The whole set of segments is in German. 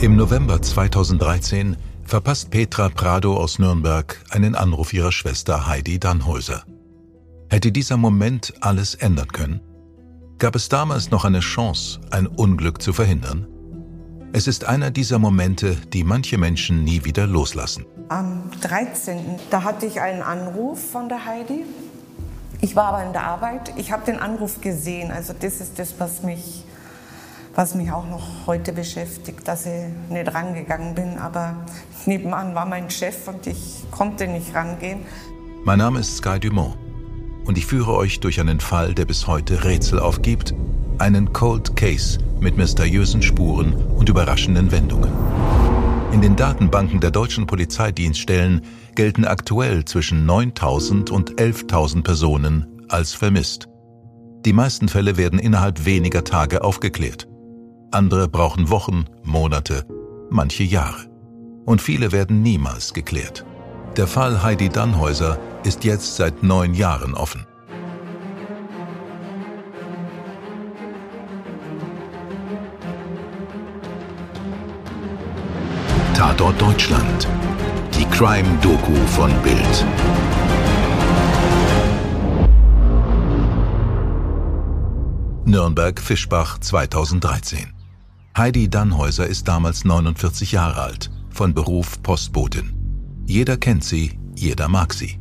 Im November 2013 verpasst Petra Prado aus Nürnberg einen Anruf ihrer Schwester Heidi Dannhäuser. Hätte dieser Moment alles ändern können? Gab es damals noch eine Chance, ein Unglück zu verhindern? Es ist einer dieser Momente, die manche Menschen nie wieder loslassen. Am 13. da hatte ich einen Anruf von der Heidi. Ich war aber in der Arbeit. Ich habe den Anruf gesehen. Also das ist das, was mich, was mich auch noch heute beschäftigt, dass ich nicht rangegangen bin. Aber nebenan war mein Chef und ich konnte nicht rangehen. Mein Name ist Sky Dumont und ich führe euch durch einen Fall, der bis heute Rätsel aufgibt, einen Cold Case mit mysteriösen Spuren und überraschenden Wendungen. In den Datenbanken der deutschen Polizeidienststellen gelten aktuell zwischen 9000 und 11.000 Personen als vermisst. Die meisten Fälle werden innerhalb weniger Tage aufgeklärt. Andere brauchen Wochen, Monate, manche Jahre. Und viele werden niemals geklärt. Der Fall Heidi Dannhäuser ist jetzt seit neun Jahren offen. Tatort Deutschland. Die Crime-Doku von Bild. Nürnberg-Fischbach 2013. Heidi Dannhäuser ist damals 49 Jahre alt, von Beruf Postbotin. Jeder kennt sie, jeder mag sie.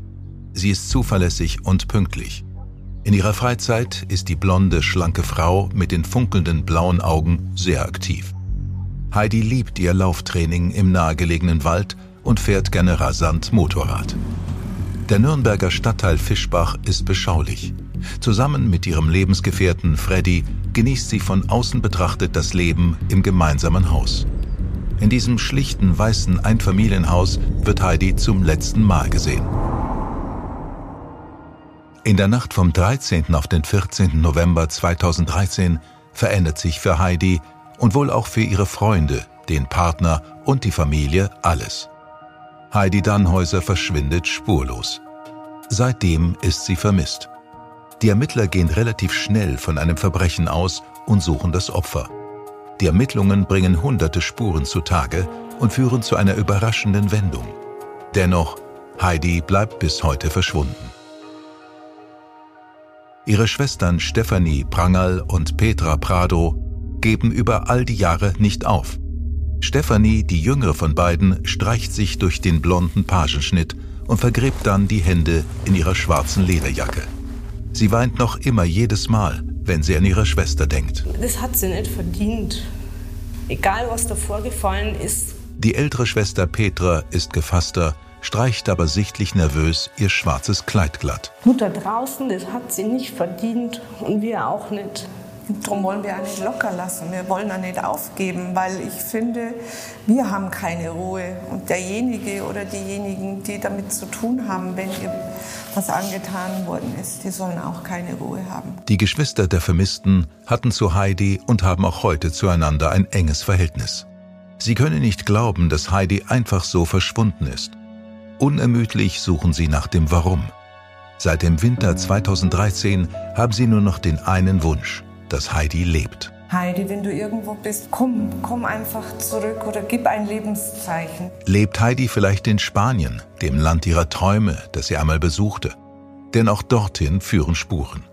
Sie ist zuverlässig und pünktlich. In ihrer Freizeit ist die blonde, schlanke Frau mit den funkelnden blauen Augen sehr aktiv. Heidi liebt ihr Lauftraining im nahegelegenen Wald und fährt gerne rasant Motorrad. Der Nürnberger Stadtteil Fischbach ist beschaulich. Zusammen mit ihrem Lebensgefährten Freddy genießt sie von außen betrachtet das Leben im gemeinsamen Haus. In diesem schlichten weißen Einfamilienhaus wird Heidi zum letzten Mal gesehen. In der Nacht vom 13. auf den 14. November 2013 verändert sich für Heidi und wohl auch für ihre Freunde, den Partner und die Familie alles. Heidi Dannhäuser verschwindet spurlos. Seitdem ist sie vermisst. Die Ermittler gehen relativ schnell von einem Verbrechen aus und suchen das Opfer. Die Ermittlungen bringen hunderte Spuren zutage und führen zu einer überraschenden Wendung. Dennoch, Heidi bleibt bis heute verschwunden. Ihre Schwestern Stephanie Prangerl und Petra Prado geben über all die Jahre nicht auf. Stephanie, die jüngere von beiden, streicht sich durch den blonden Pagenschnitt und vergräbt dann die Hände in ihrer schwarzen Lederjacke. Sie weint noch immer jedes Mal, wenn sie an ihre Schwester denkt. Das hat sie nicht verdient. Egal, was da vorgefallen ist. Die ältere Schwester Petra ist gefasster, streicht aber sichtlich nervös ihr schwarzes Kleid glatt. Mutter draußen, das hat sie nicht verdient und wir auch nicht. Darum wollen wir auch nicht locker lassen. Wir wollen auch nicht aufgeben, weil ich finde, wir haben keine Ruhe. Und derjenige oder diejenigen, die damit zu tun haben, wenn ihr was angetan worden ist, die sollen auch keine Ruhe haben. Die Geschwister der Vermissten hatten zu Heidi und haben auch heute zueinander ein enges Verhältnis. Sie können nicht glauben, dass Heidi einfach so verschwunden ist. Unermüdlich suchen sie nach dem Warum. Seit dem Winter 2013 haben sie nur noch den einen Wunsch, dass Heidi lebt. Heidi, wenn du irgendwo bist, komm, komm einfach zurück oder gib ein Lebenszeichen. Lebt Heidi vielleicht in Spanien, dem Land ihrer Träume, das sie einmal besuchte? Denn auch dorthin führen Spuren.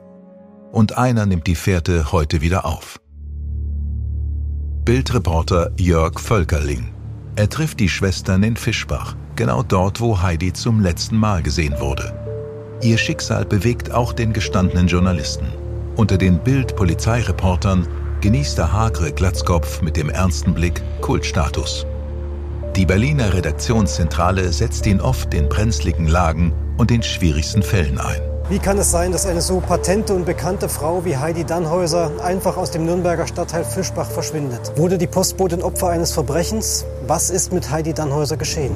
Und einer nimmt die Fährte heute wieder auf. Bildreporter Jörg Völkerling. Er trifft die Schwestern in Fischbach, genau dort, wo Heidi zum letzten Mal gesehen wurde. Ihr Schicksal bewegt auch den gestandenen Journalisten. Unter den Bild-Polizeireportern genießt der hagere Glatzkopf mit dem ernsten Blick Kultstatus. Die Berliner Redaktionszentrale setzt ihn oft in brenzligen Lagen und den schwierigsten Fällen ein. Wie kann es sein, dass eine so patente und bekannte Frau wie Heidi Dannhäuser einfach aus dem Nürnberger Stadtteil Fischbach verschwindet? Wurde die Postbotin Opfer eines Verbrechens? Was ist mit Heidi Dannhäuser geschehen?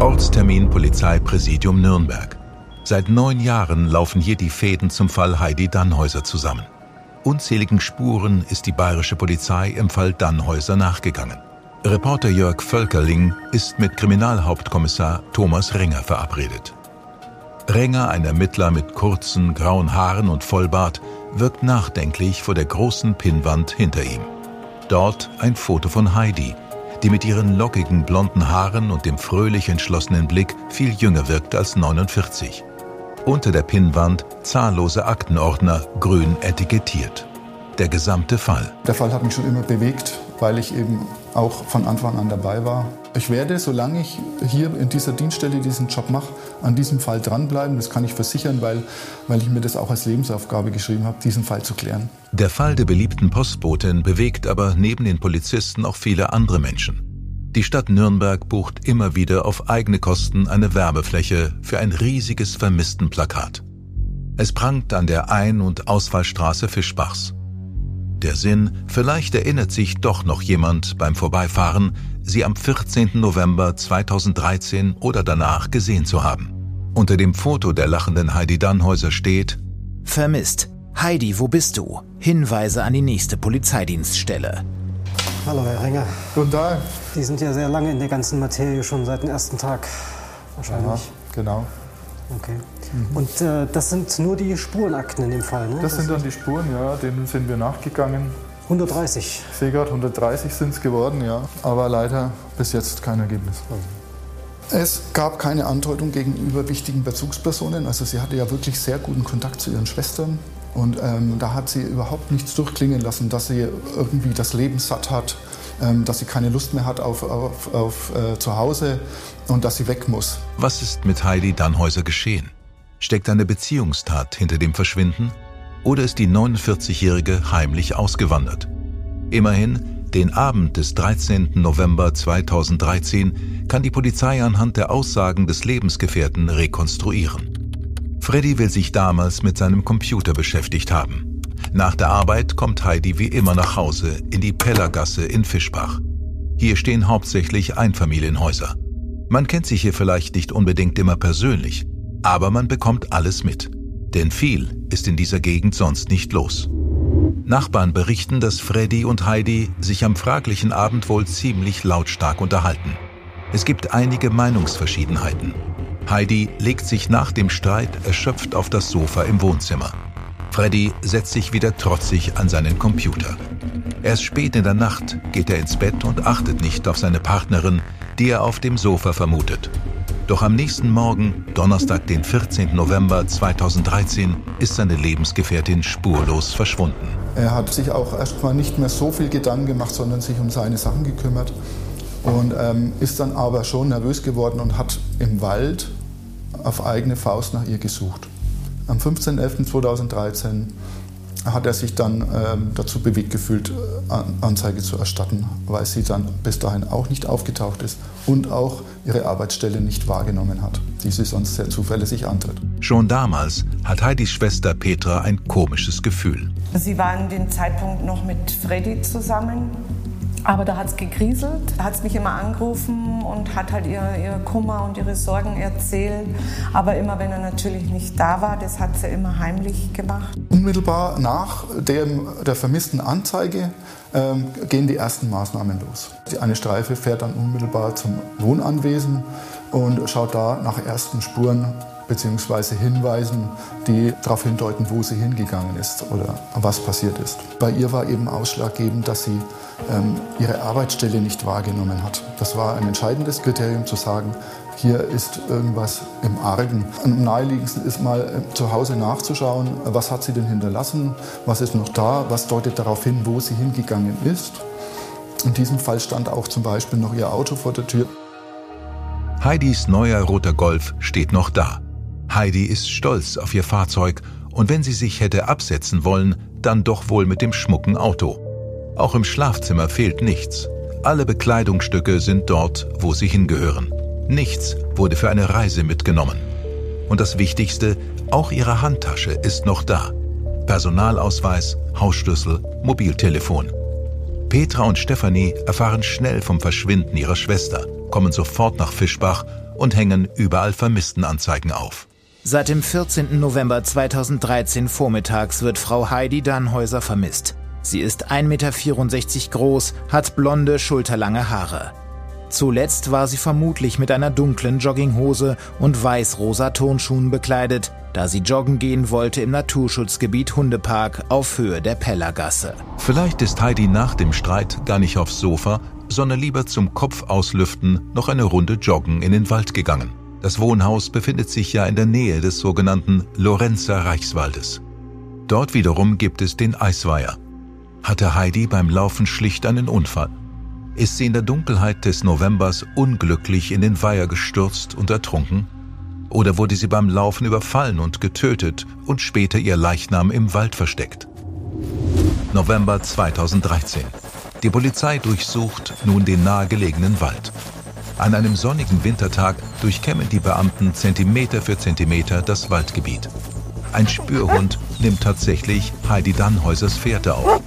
Ortstermin Polizeipräsidium Nürnberg. Seit neun Jahren laufen hier die Fäden zum Fall Heidi Dannhäuser zusammen. Unzähligen Spuren ist die bayerische Polizei im Fall Dannhäuser nachgegangen. Reporter Jörg Völkerling ist mit Kriminalhauptkommissar Thomas Renger verabredet. Renger, ein Ermittler mit kurzen, grauen Haaren und Vollbart, wirkt nachdenklich vor der großen Pinnwand hinter ihm. Dort ein Foto von Heidi, die mit ihren lockigen blonden Haaren und dem fröhlich entschlossenen Blick viel jünger wirkt als 49. Unter der Pinnwand zahllose Aktenordner grün etikettiert. Der gesamte Fall. Der Fall hat mich schon immer bewegt, weil ich eben auch von Anfang an dabei war. Ich werde, solange ich hier in dieser Dienststelle diesen Job mache, an diesem Fall dranbleiben. Das kann ich versichern, weil, weil ich mir das auch als Lebensaufgabe geschrieben habe, diesen Fall zu klären. Der Fall der beliebten Postbotin bewegt aber neben den Polizisten auch viele andere Menschen. Die Stadt Nürnberg bucht immer wieder auf eigene Kosten eine Werbefläche für ein riesiges Vermisstenplakat. Es prangt an der Ein- und Ausfallstraße Fischbachs. Der Sinn, vielleicht erinnert sich doch noch jemand beim Vorbeifahren, sie am 14. November 2013 oder danach gesehen zu haben. Unter dem Foto der lachenden Heidi Dannhäuser steht Vermisst. Heidi, wo bist du? Hinweise an die nächste Polizeidienststelle. Hallo, Herr Renger. Guten Tag. Die sind ja sehr lange in der ganzen Materie, schon seit dem ersten Tag wahrscheinlich. Ja, genau. Okay. Mhm. Und äh, das sind nur die Spurenakten in dem Fall, ne? Das, das sind dann die Spuren, ja, denen sind wir nachgegangen. 130. Ich sehe gerade, 130 sind es geworden, ja. Aber leider bis jetzt kein Ergebnis. Es gab keine Andeutung gegenüber wichtigen Bezugspersonen. Also sie hatte ja wirklich sehr guten Kontakt zu ihren Schwestern. Und ähm, da hat sie überhaupt nichts durchklingen lassen, dass sie irgendwie das Leben satt hat, ähm, dass sie keine Lust mehr hat auf, auf, auf äh, zu Hause und dass sie weg muss. Was ist mit Heidi Dannhäuser geschehen? Steckt eine Beziehungstat hinter dem Verschwinden? Oder ist die 49-Jährige heimlich ausgewandert? Immerhin, den Abend des 13. November 2013 kann die Polizei anhand der Aussagen des Lebensgefährten rekonstruieren. Freddy will sich damals mit seinem Computer beschäftigt haben. Nach der Arbeit kommt Heidi wie immer nach Hause in die Pellergasse in Fischbach. Hier stehen hauptsächlich Einfamilienhäuser. Man kennt sich hier vielleicht nicht unbedingt immer persönlich, aber man bekommt alles mit. Denn viel ist in dieser Gegend sonst nicht los. Nachbarn berichten, dass Freddy und Heidi sich am fraglichen Abend wohl ziemlich lautstark unterhalten. Es gibt einige Meinungsverschiedenheiten. Heidi legt sich nach dem Streit erschöpft auf das Sofa im Wohnzimmer. Freddy setzt sich wieder trotzig an seinen Computer. Erst spät in der Nacht geht er ins Bett und achtet nicht auf seine Partnerin, die er auf dem Sofa vermutet. Doch am nächsten Morgen, Donnerstag, den 14. November 2013, ist seine Lebensgefährtin spurlos verschwunden. Er hat sich auch erstmal nicht mehr so viel Gedanken gemacht, sondern sich um seine Sachen gekümmert und ähm, ist dann aber schon nervös geworden und hat im Wald auf eigene Faust nach ihr gesucht. Am 15.11.2013 hat er sich dann ähm, dazu bewegt gefühlt, äh, Anzeige zu erstatten, weil sie dann bis dahin auch nicht aufgetaucht ist und auch ihre Arbeitsstelle nicht wahrgenommen hat, die sie sonst sehr zuverlässig antritt. Schon damals hat Heidis Schwester Petra ein komisches Gefühl. Sie war an dem Zeitpunkt noch mit Freddy zusammen aber da hat es gekrieselt, da hat es mich immer angerufen und hat halt ihr, ihr Kummer und ihre Sorgen erzählt. Aber immer wenn er natürlich nicht da war, das hat sie immer heimlich gemacht. Unmittelbar nach dem, der vermissten Anzeige ähm, gehen die ersten Maßnahmen los. Eine Streife fährt dann unmittelbar zum Wohnanwesen und schaut da nach ersten Spuren bzw. Hinweisen, die darauf hindeuten, wo sie hingegangen ist oder was passiert ist. Bei ihr war eben ausschlaggebend, dass sie ähm, ihre Arbeitsstelle nicht wahrgenommen hat. Das war ein entscheidendes Kriterium zu sagen, hier ist irgendwas im Argen. Am naheliegendsten ist mal äh, zu Hause nachzuschauen, was hat sie denn hinterlassen, was ist noch da, was deutet darauf hin, wo sie hingegangen ist. In diesem Fall stand auch zum Beispiel noch ihr Auto vor der Tür. Heidis neuer roter Golf steht noch da. Heidi ist stolz auf ihr Fahrzeug und wenn sie sich hätte absetzen wollen, dann doch wohl mit dem schmucken Auto. Auch im Schlafzimmer fehlt nichts. Alle Bekleidungsstücke sind dort, wo sie hingehören. Nichts wurde für eine Reise mitgenommen. Und das Wichtigste, auch ihre Handtasche ist noch da. Personalausweis, Hausschlüssel, Mobiltelefon. Petra und Stefanie erfahren schnell vom Verschwinden ihrer Schwester, kommen sofort nach Fischbach und hängen überall Vermisstenanzeigen auf. Seit dem 14. November 2013 vormittags wird Frau Heidi Dannhäuser vermisst. Sie ist 1,64 Meter groß, hat blonde, schulterlange Haare. Zuletzt war sie vermutlich mit einer dunklen Jogginghose und weiß-rosa Turnschuhen bekleidet, da sie joggen gehen wollte im Naturschutzgebiet Hundepark auf Höhe der Pellergasse. Vielleicht ist Heidi nach dem Streit gar nicht aufs Sofa, sondern lieber zum Kopf auslüften noch eine Runde joggen in den Wald gegangen. Das Wohnhaus befindet sich ja in der Nähe des sogenannten Lorenzer Reichswaldes. Dort wiederum gibt es den Eisweiher. Hatte Heidi beim Laufen schlicht einen Unfall? Ist sie in der Dunkelheit des Novembers unglücklich in den Weiher gestürzt und ertrunken? Oder wurde sie beim Laufen überfallen und getötet und später ihr Leichnam im Wald versteckt? November 2013. Die Polizei durchsucht nun den nahegelegenen Wald. An einem sonnigen Wintertag durchkämmen die Beamten Zentimeter für Zentimeter das Waldgebiet. Ein Spürhund nimmt tatsächlich Heidi Dannhäusers Fährte auf.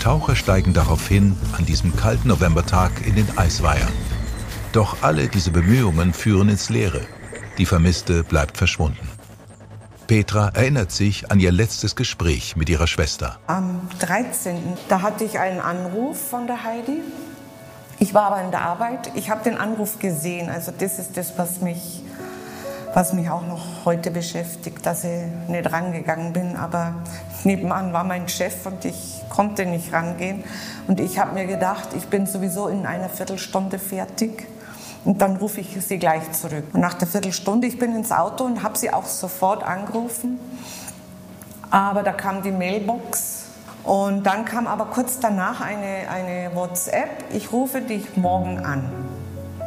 Taucher steigen daraufhin an diesem kalten Novembertag in den Eisweiher. Doch alle diese Bemühungen führen ins Leere. Die Vermisste bleibt verschwunden. Petra erinnert sich an ihr letztes Gespräch mit ihrer Schwester. Am 13. da hatte ich einen Anruf von der Heidi. Ich war aber in der Arbeit. Ich habe den Anruf gesehen. Also das ist das, was mich, was mich auch noch heute beschäftigt, dass ich nicht rangegangen bin. Aber nebenan war mein Chef und ich konnte nicht rangehen. Und ich habe mir gedacht, ich bin sowieso in einer Viertelstunde fertig. Und dann rufe ich sie gleich zurück. Und nach der Viertelstunde, ich bin ins Auto und habe sie auch sofort angerufen. Aber da kam die Mailbox und dann kam aber kurz danach eine, eine WhatsApp, ich rufe dich morgen an.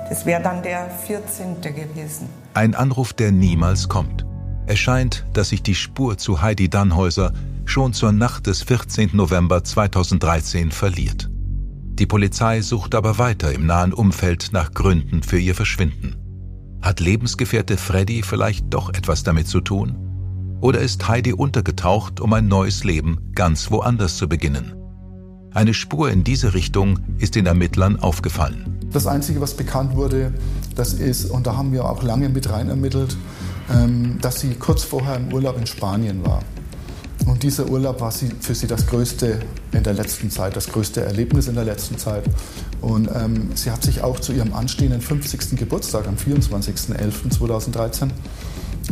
Das wäre dann der 14. gewesen. Ein Anruf, der niemals kommt. Es scheint, dass sich die Spur zu Heidi Dannhäuser schon zur Nacht des 14. November 2013 verliert. Die Polizei sucht aber weiter im nahen Umfeld nach Gründen für ihr Verschwinden. Hat Lebensgefährte Freddy vielleicht doch etwas damit zu tun? Oder ist Heidi untergetaucht, um ein neues Leben ganz woanders zu beginnen? Eine Spur in diese Richtung ist den Ermittlern aufgefallen. Das Einzige, was bekannt wurde, das ist, und da haben wir auch lange mit rein ermittelt, ähm, dass sie kurz vorher im Urlaub in Spanien war. Und dieser Urlaub war für sie das größte in der letzten Zeit, das größte Erlebnis in der letzten Zeit. Und ähm, sie hat sich auch zu ihrem anstehenden 50. Geburtstag am 24.11.2013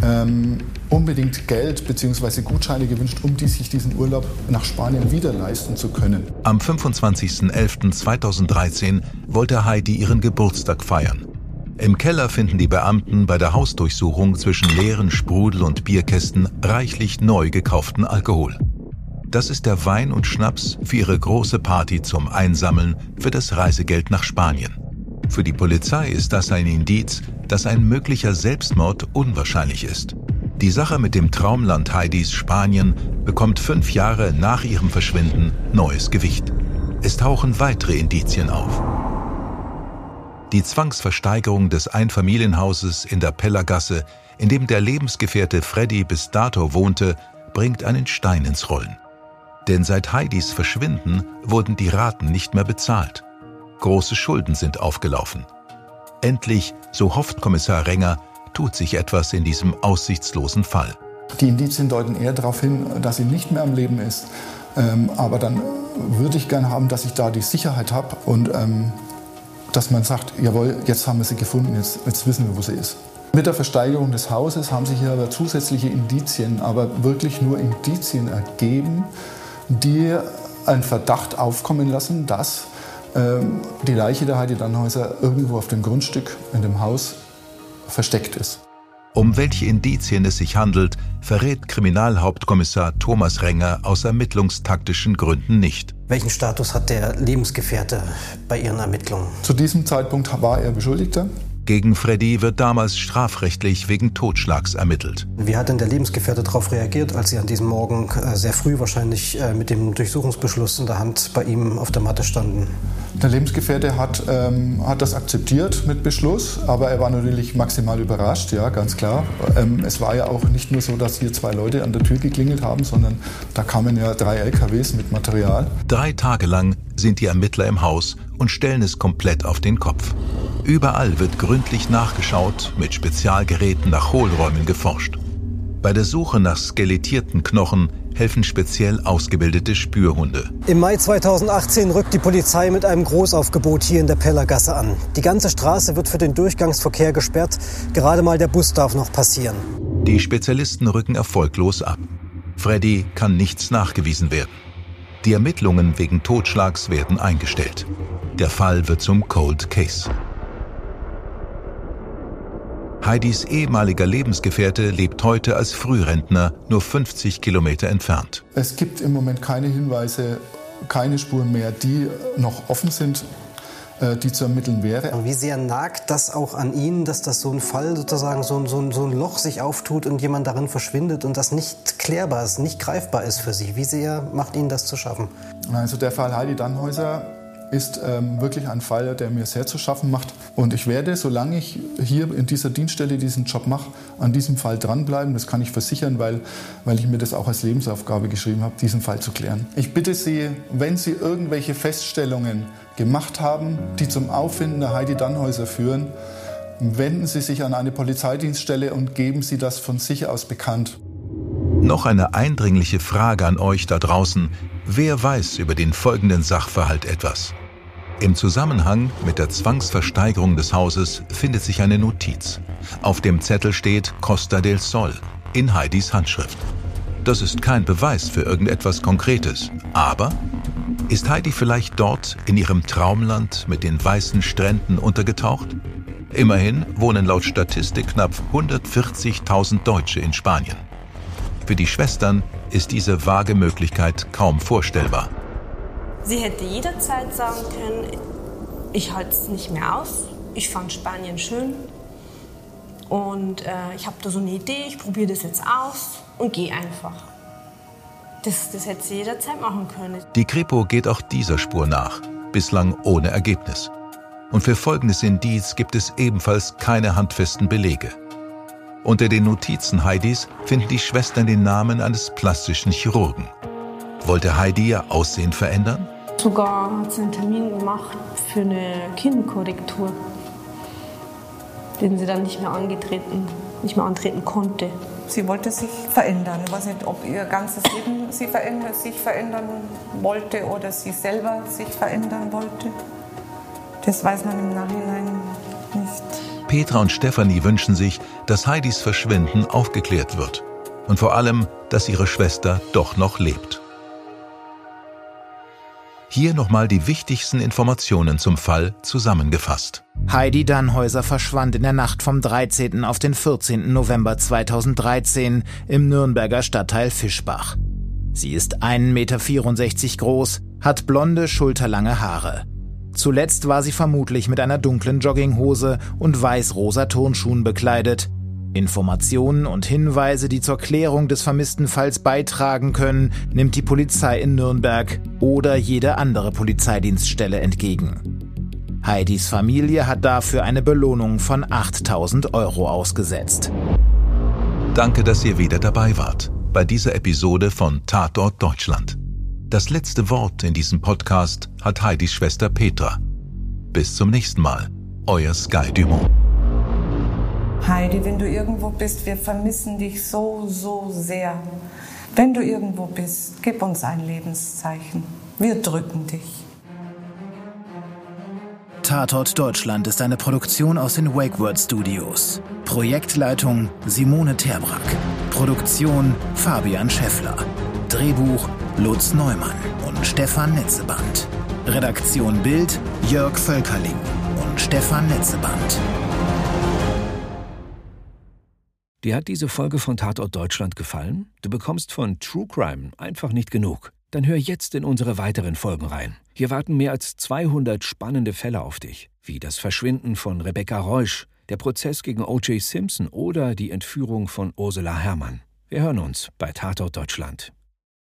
ähm, unbedingt Geld bzw. Gutscheine gewünscht, um die sich diesen Urlaub nach Spanien wieder leisten zu können. Am 25.11.2013 wollte Heidi ihren Geburtstag feiern. Im Keller finden die Beamten bei der Hausdurchsuchung zwischen leeren Sprudel- und Bierkästen reichlich neu gekauften Alkohol. Das ist der Wein und Schnaps für ihre große Party zum Einsammeln für das Reisegeld nach Spanien. Für die Polizei ist das ein Indiz, dass ein möglicher Selbstmord unwahrscheinlich ist. Die Sache mit dem Traumland Heidis Spanien bekommt fünf Jahre nach ihrem Verschwinden neues Gewicht. Es tauchen weitere Indizien auf. Die Zwangsversteigerung des Einfamilienhauses in der Pellergasse, in dem der Lebensgefährte Freddy bis dato wohnte, bringt einen Stein ins Rollen. Denn seit Heidis Verschwinden wurden die Raten nicht mehr bezahlt. Große Schulden sind aufgelaufen. Endlich, so hofft Kommissar Renger, tut sich etwas in diesem aussichtslosen Fall. Die Indizien deuten eher darauf hin, dass sie nicht mehr am Leben ist. Ähm, aber dann würde ich gern haben, dass ich da die Sicherheit habe und ähm, dass man sagt, jawohl, jetzt haben wir sie gefunden, jetzt, jetzt wissen wir, wo sie ist. Mit der Versteigerung des Hauses haben sich hier aber zusätzliche Indizien, aber wirklich nur Indizien ergeben, die einen Verdacht aufkommen lassen, dass die Leiche der Heidi Dannhäuser irgendwo auf dem Grundstück in dem Haus versteckt ist. Um welche Indizien es sich handelt, verrät Kriminalhauptkommissar Thomas Renger aus ermittlungstaktischen Gründen nicht. Welchen Status hat der Lebensgefährte bei Ihren Ermittlungen? Zu diesem Zeitpunkt war er Beschuldigter. Gegen Freddy wird damals strafrechtlich wegen Totschlags ermittelt. Wie hat denn der Lebensgefährte darauf reagiert, als Sie an diesem Morgen äh, sehr früh wahrscheinlich äh, mit dem Durchsuchungsbeschluss in der Hand bei ihm auf der Matte standen? Der Lebensgefährte hat, ähm, hat das akzeptiert mit Beschluss, aber er war natürlich maximal überrascht, ja, ganz klar. Ähm, es war ja auch nicht nur so, dass hier zwei Leute an der Tür geklingelt haben, sondern da kamen ja drei LKWs mit Material. Drei Tage lang sind die Ermittler im Haus und stellen es komplett auf den Kopf. Überall wird gründlich nachgeschaut, mit Spezialgeräten nach Hohlräumen geforscht. Bei der Suche nach skelettierten Knochen helfen speziell ausgebildete Spürhunde. Im Mai 2018 rückt die Polizei mit einem Großaufgebot hier in der Pellergasse an. Die ganze Straße wird für den Durchgangsverkehr gesperrt. Gerade mal der Bus darf noch passieren. Die Spezialisten rücken erfolglos ab. Freddy kann nichts nachgewiesen werden. Die Ermittlungen wegen Totschlags werden eingestellt. Der Fall wird zum Cold Case. Heidis ehemaliger Lebensgefährte lebt heute als Frührentner nur 50 Kilometer entfernt. Es gibt im Moment keine Hinweise, keine Spuren mehr, die noch offen sind, äh, die zu ermitteln wäre. Wie sehr nagt das auch an Ihnen, dass das so ein Fall sozusagen, so ein, so, ein, so ein Loch sich auftut und jemand darin verschwindet und das nicht klärbar ist, nicht greifbar ist für Sie? Wie sehr macht Ihnen das zu schaffen? Also der Fall Heidi Dannhäuser ist ähm, wirklich ein Fall, der mir sehr zu schaffen macht. Und ich werde, solange ich hier in dieser Dienststelle diesen Job mache, an diesem Fall dranbleiben. Das kann ich versichern, weil, weil ich mir das auch als Lebensaufgabe geschrieben habe, diesen Fall zu klären. Ich bitte Sie, wenn Sie irgendwelche Feststellungen gemacht haben, die zum Auffinden der Heidi Dannhäuser führen, wenden Sie sich an eine Polizeidienststelle und geben Sie das von sich aus bekannt. Noch eine eindringliche Frage an euch da draußen. Wer weiß über den folgenden Sachverhalt etwas? Im Zusammenhang mit der Zwangsversteigerung des Hauses findet sich eine Notiz. Auf dem Zettel steht Costa del Sol in Heidis Handschrift. Das ist kein Beweis für irgendetwas Konkretes, aber ist Heidi vielleicht dort in ihrem Traumland mit den weißen Stränden untergetaucht? Immerhin wohnen laut Statistik knapp 140.000 Deutsche in Spanien. Für die Schwestern ist diese vage Möglichkeit kaum vorstellbar. Sie hätte jederzeit sagen können, ich halte es nicht mehr aus. Ich fand Spanien schön. Und äh, ich habe da so eine Idee, ich probiere das jetzt aus und gehe einfach. Das, das hätte sie jederzeit machen können. Die Kripo geht auch dieser Spur nach, bislang ohne Ergebnis. Und für folgendes Indiz gibt es ebenfalls keine handfesten Belege. Unter den Notizen Heidis finden die Schwestern den Namen eines plastischen Chirurgen. Wollte Heidi ihr Aussehen verändern? Sogar hat sie einen Termin gemacht für eine Kinnkorrektur, den sie dann nicht mehr angetreten, nicht mehr antreten konnte. Sie wollte sich verändern. Ich weiß nicht, ob ihr ganzes Leben sie verändern, sich verändern wollte oder sie selber sich verändern wollte. Das weiß man im Nachhinein nicht. Petra und Stefanie wünschen sich, dass Heidis Verschwinden aufgeklärt wird. Und vor allem, dass ihre Schwester doch noch lebt. Hier nochmal die wichtigsten Informationen zum Fall zusammengefasst. Heidi Dannhäuser verschwand in der Nacht vom 13. auf den 14. November 2013 im Nürnberger Stadtteil Fischbach. Sie ist 1,64 Meter groß, hat blonde, schulterlange Haare. Zuletzt war sie vermutlich mit einer dunklen Jogginghose und weiß-rosa Turnschuhen bekleidet, Informationen und Hinweise, die zur Klärung des vermissten Falls beitragen können, nimmt die Polizei in Nürnberg oder jede andere Polizeidienststelle entgegen. Heidis Familie hat dafür eine Belohnung von 8000 Euro ausgesetzt. Danke, dass ihr wieder dabei wart bei dieser Episode von Tatort Deutschland. Das letzte Wort in diesem Podcast hat Heidis Schwester Petra. Bis zum nächsten Mal, euer Sky Dumont. Heidi, wenn du irgendwo bist, wir vermissen dich so, so sehr. Wenn du irgendwo bist, gib uns ein Lebenszeichen. Wir drücken dich. Tatort Deutschland ist eine Produktion aus den WakeWord Studios. Projektleitung Simone Terbrack. Produktion Fabian Scheffler. Drehbuch Lutz Neumann und Stefan Netzeband. Redaktion Bild Jörg Völkerling und Stefan Netzeband. Dir hat diese Folge von Tatort Deutschland gefallen? Du bekommst von True Crime einfach nicht genug. Dann hör jetzt in unsere weiteren Folgen rein. Hier warten mehr als 200 spannende Fälle auf dich, wie das Verschwinden von Rebecca Reusch, der Prozess gegen O.J. Simpson oder die Entführung von Ursula Herrmann. Wir hören uns bei Tatort Deutschland.